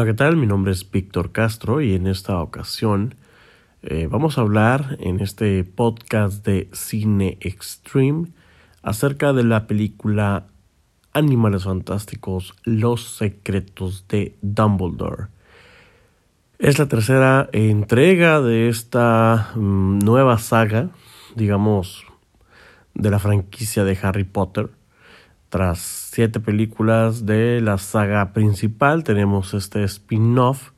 Hola, ¿qué tal? Mi nombre es Víctor Castro y en esta ocasión eh, vamos a hablar en este podcast de Cine Extreme acerca de la película Animales Fantásticos, Los Secretos de Dumbledore. Es la tercera entrega de esta mm, nueva saga, digamos, de la franquicia de Harry Potter. Tras siete películas de la saga principal, tenemos este spin-off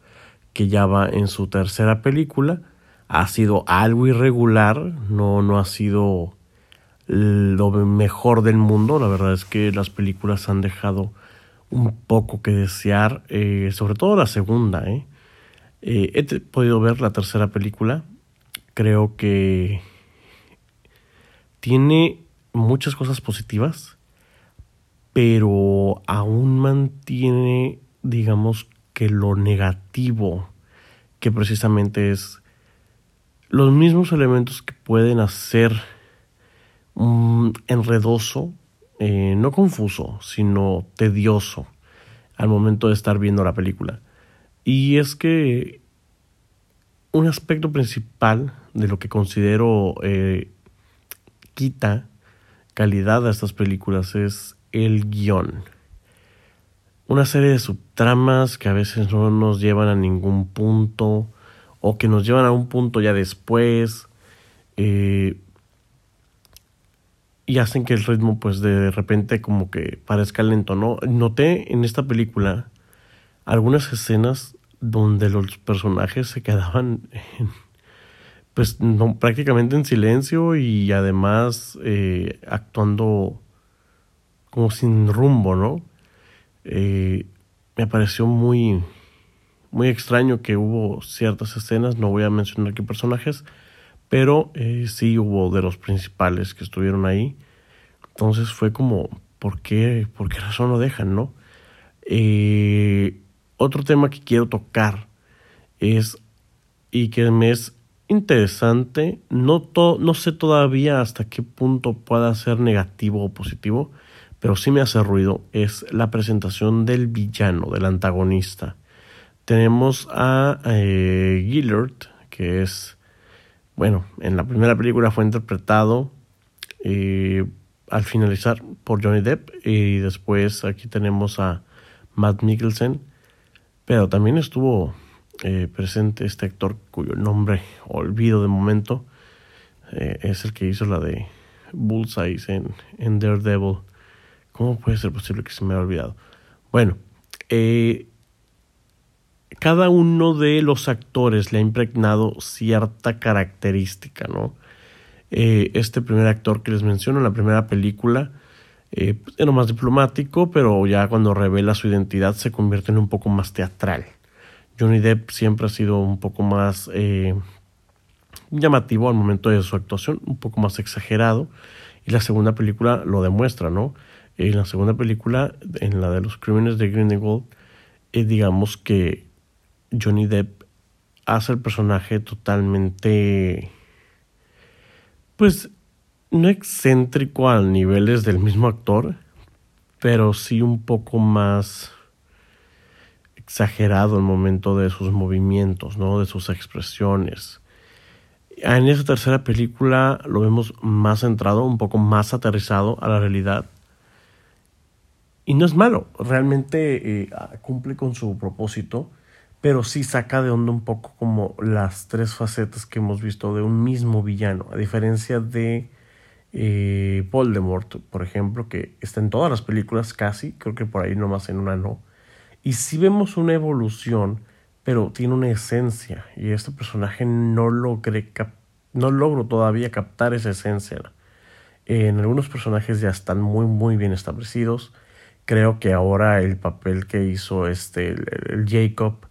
que ya va en su tercera película. Ha sido algo irregular, no, no ha sido lo mejor del mundo. La verdad es que las películas han dejado un poco que desear, eh, sobre todo la segunda. ¿eh? Eh, he podido ver la tercera película. Creo que tiene muchas cosas positivas, pero aún mantiene, digamos, que lo negativo, que precisamente es los mismos elementos que pueden hacer un enredoso, eh, no confuso, sino tedioso al momento de estar viendo la película. Y es que un aspecto principal de lo que considero eh, quita calidad a estas películas es el guion. Una serie de subtramas que a veces no nos llevan a ningún punto o que nos llevan a un punto ya después eh, y hacen que el ritmo pues de repente como que parezca lento, ¿no? Noté en esta película algunas escenas donde los personajes se quedaban pues no, prácticamente en silencio y además eh, actuando como sin rumbo, ¿no? Eh, me pareció muy, muy extraño que hubo ciertas escenas, no voy a mencionar qué personajes, pero eh, sí hubo de los principales que estuvieron ahí. Entonces fue como, ¿por qué, por qué razón lo dejan, no? Eh, otro tema que quiero tocar es, y que me es interesante, no, no sé todavía hasta qué punto pueda ser negativo o positivo, pero sí me hace ruido, es la presentación del villano, del antagonista. Tenemos a eh, Gillard, que es, bueno, en la primera película fue interpretado eh, al finalizar por Johnny Depp y después aquí tenemos a Matt Mikkelsen pero también estuvo eh, presente este actor cuyo nombre olvido de momento. Eh, es el que hizo la de Bullseye en, en Daredevil. ¿Cómo puede ser posible que se me haya olvidado? Bueno, eh, cada uno de los actores le ha impregnado cierta característica, ¿no? este primer actor que les menciono en la primera película eh, pues, era más diplomático, pero ya cuando revela su identidad se convierte en un poco más teatral. Johnny Depp siempre ha sido un poco más eh, llamativo al momento de su actuación, un poco más exagerado, y la segunda película lo demuestra, ¿no? En la segunda película, en la de los crímenes de Grindelwald, eh, digamos que Johnny Depp hace el personaje totalmente, pues no excéntrico a niveles del mismo actor, pero sí un poco más exagerado el momento de sus movimientos, ¿no? de sus expresiones. En esa tercera película lo vemos más centrado, un poco más aterrizado a la realidad. Y no es malo, realmente eh, cumple con su propósito, pero sí saca de onda un poco como las tres facetas que hemos visto de un mismo villano, a diferencia de eh, Voldemort, por ejemplo, que está en todas las películas casi, creo que por ahí nomás en una no. Y si vemos una evolución, pero tiene una esencia, y este personaje no logré no logro todavía captar esa esencia. En algunos personajes ya están muy muy bien establecidos. Creo que ahora el papel que hizo este el, Jacob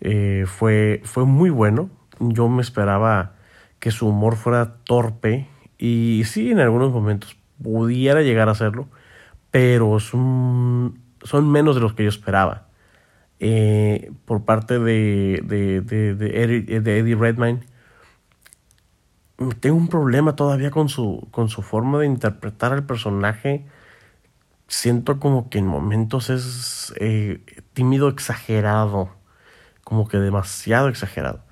eh, fue, fue muy bueno. Yo me esperaba que su humor fuera torpe y sí, en algunos momentos pudiera llegar a hacerlo, pero son, son menos de los que yo esperaba. Eh, por parte de, de, de, Eddie, Redmayne, tengo un problema todavía con su, con su forma de interpretar al personaje. Siento como que en momentos es eh, tímido, exagerado. como que demasiado exagerado.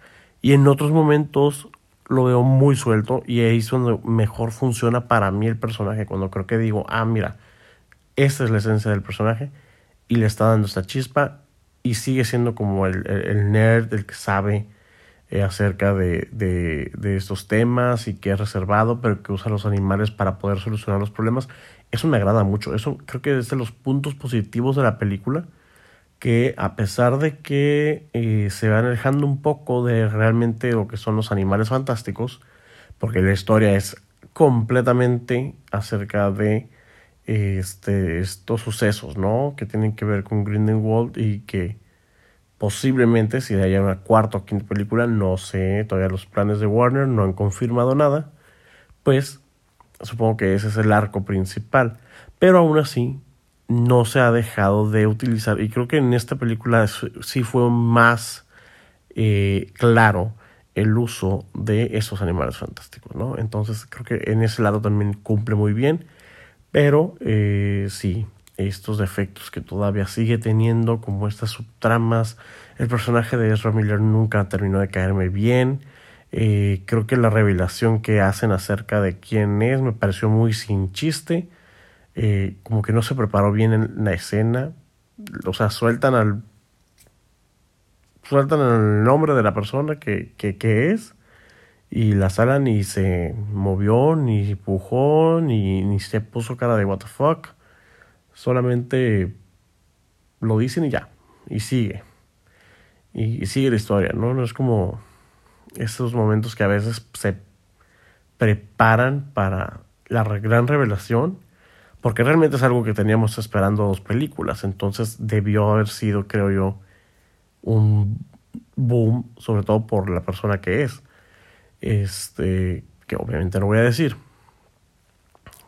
Y en otros momentos lo veo muy suelto y ahí es donde mejor funciona para mí el personaje, cuando creo que digo, ah, mira, esta es la esencia del personaje y le está dando esta chispa y sigue siendo como el, el, nerd, el que sabe eh, acerca de, de, de, estos temas y que es reservado, pero que usa los animales para poder solucionar los problemas. Eso me agrada mucho. Eso creo que es de los puntos positivos de la película, que a pesar de que eh, se va alejando un poco de realmente lo que son los animales fantásticos, porque la historia es completamente acerca de este, estos sucesos, ¿no? Que tienen que ver con Grindelwald y que posiblemente si haya una cuarta o quinta película, no sé, todavía los planes de Warner no han confirmado nada, pues supongo que ese es el arco principal, pero aún así no se ha dejado de utilizar y creo que en esta película sí fue más eh, claro el uso de esos animales fantásticos, ¿no? Entonces creo que en ese lado también cumple muy bien pero eh, sí, estos defectos que todavía sigue teniendo, como estas subtramas, el personaje de Ezra Miller nunca terminó de caerme bien. Eh, creo que la revelación que hacen acerca de quién es me pareció muy sin chiste. Eh, como que no se preparó bien en la escena. O sea, sueltan al. Sueltan el nombre de la persona que, que, es y la sala ni se movió, ni empujó, ni, ni se puso cara de what the fuck. Solamente lo dicen y ya. Y sigue. Y, sigue la historia, ¿no? No es como esos momentos que a veces se preparan para la gran revelación. Porque realmente es algo que teníamos esperando dos películas. Entonces debió haber sido, creo yo, un boom, sobre todo por la persona que es este, que obviamente no voy a decir.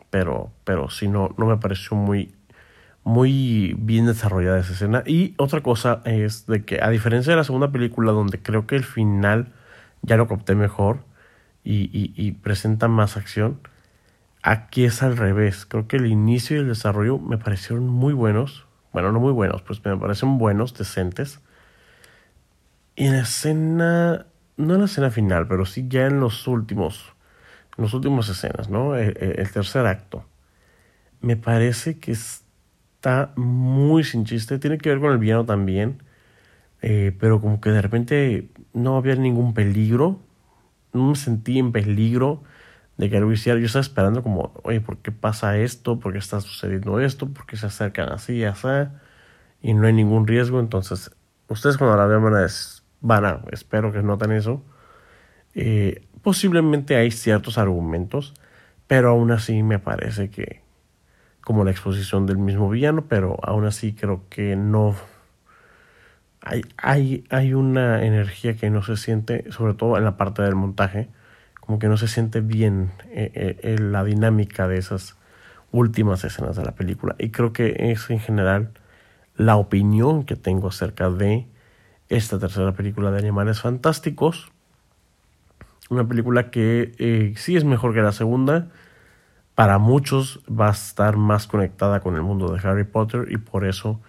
Pero, pero sí, no, no me pareció muy, muy bien desarrollada esa escena. Y otra cosa es de que, a diferencia de la segunda película, donde creo que el final ya lo capté mejor y, presenta más acción, aquí es al revés. Creo que el inicio y el desarrollo me parecieron muy buenos. Bueno, no muy buenos, pues me parecen buenos, decentes. Y en la escena no en la escena final, pero sí ya en los últimos, en las últimas escenas, ¿no? El, tercer acto. Me parece que está muy sin chiste. Tiene que ver con el villano también. Eh, pero como que de repente no había ningún peligro. No me sentí en peligro de que algo hiciera. Yo estaba esperando como, oye, ¿por qué pasa esto? ¿Por qué está sucediendo esto? ¿Por qué se acercan así y así? Y no hay ningún riesgo. Entonces, ustedes cuando la vean van a van a, espero que noten eso. Eh, posiblemente hay ciertos argumentos, pero aún así me parece que, como la exposición del mismo villano, pero aún así creo que no. Hay, hay, hay una energía que no se siente, sobre todo en la parte del montaje, como que no se siente bien eh, eh, la dinámica de esas últimas escenas de la película. Y creo que es en general la opinión que tengo acerca de esta tercera película de Animales Fantásticos. Una película que eh, sí es mejor que la segunda. Para muchos va a estar más conectada con el mundo de Harry Potter y por eso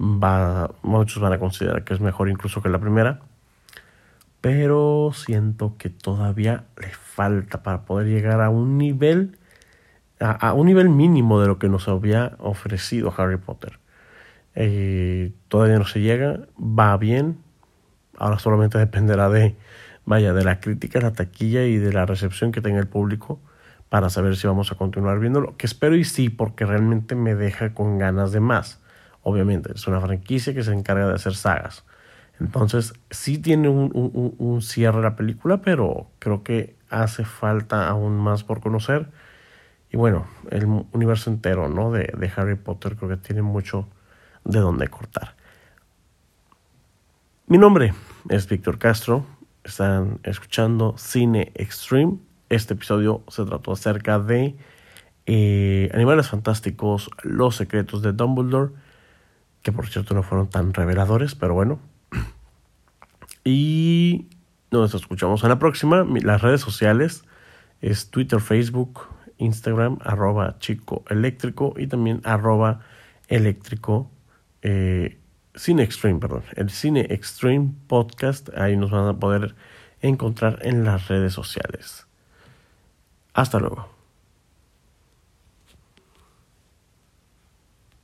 va, muchos van a considerar que es mejor incluso que la primera. Pero siento que todavía le falta para poder llegar a un nivel, a un nivel mínimo de lo que nos había ofrecido Harry Potter. Eh, todavía no se llega, va bien. Ahora solamente dependerá de, vaya, de la crítica, la taquilla y de la recepción que tenga el público para saber si vamos a continuar viéndolo. Que espero y sí, porque realmente me deja con ganas de más. Obviamente, es una franquicia que se encarga de hacer sagas. Entonces, sí tiene un, un, un cierre la película, pero creo que hace falta aún más por conocer. Y bueno, el universo entero ¿no? de, Harry Potter creo que tiene mucho de dónde cortar. Mi nombre es Víctor Castro. Están escuchando Cine Extreme. Este episodio se trató acerca de eh, Animales Fantásticos, Los Secretos de Dumbledore, que por cierto no fueron tan reveladores, pero bueno. Y nos escuchamos en la próxima. Las redes sociales es Twitter, Facebook, Instagram, arroba chico eléctrico y también arroba eléctrico eh, Cine Extreme, perdón, el Cine Extreme Podcast. Ahí nos van a poder encontrar en las redes sociales. Hasta luego.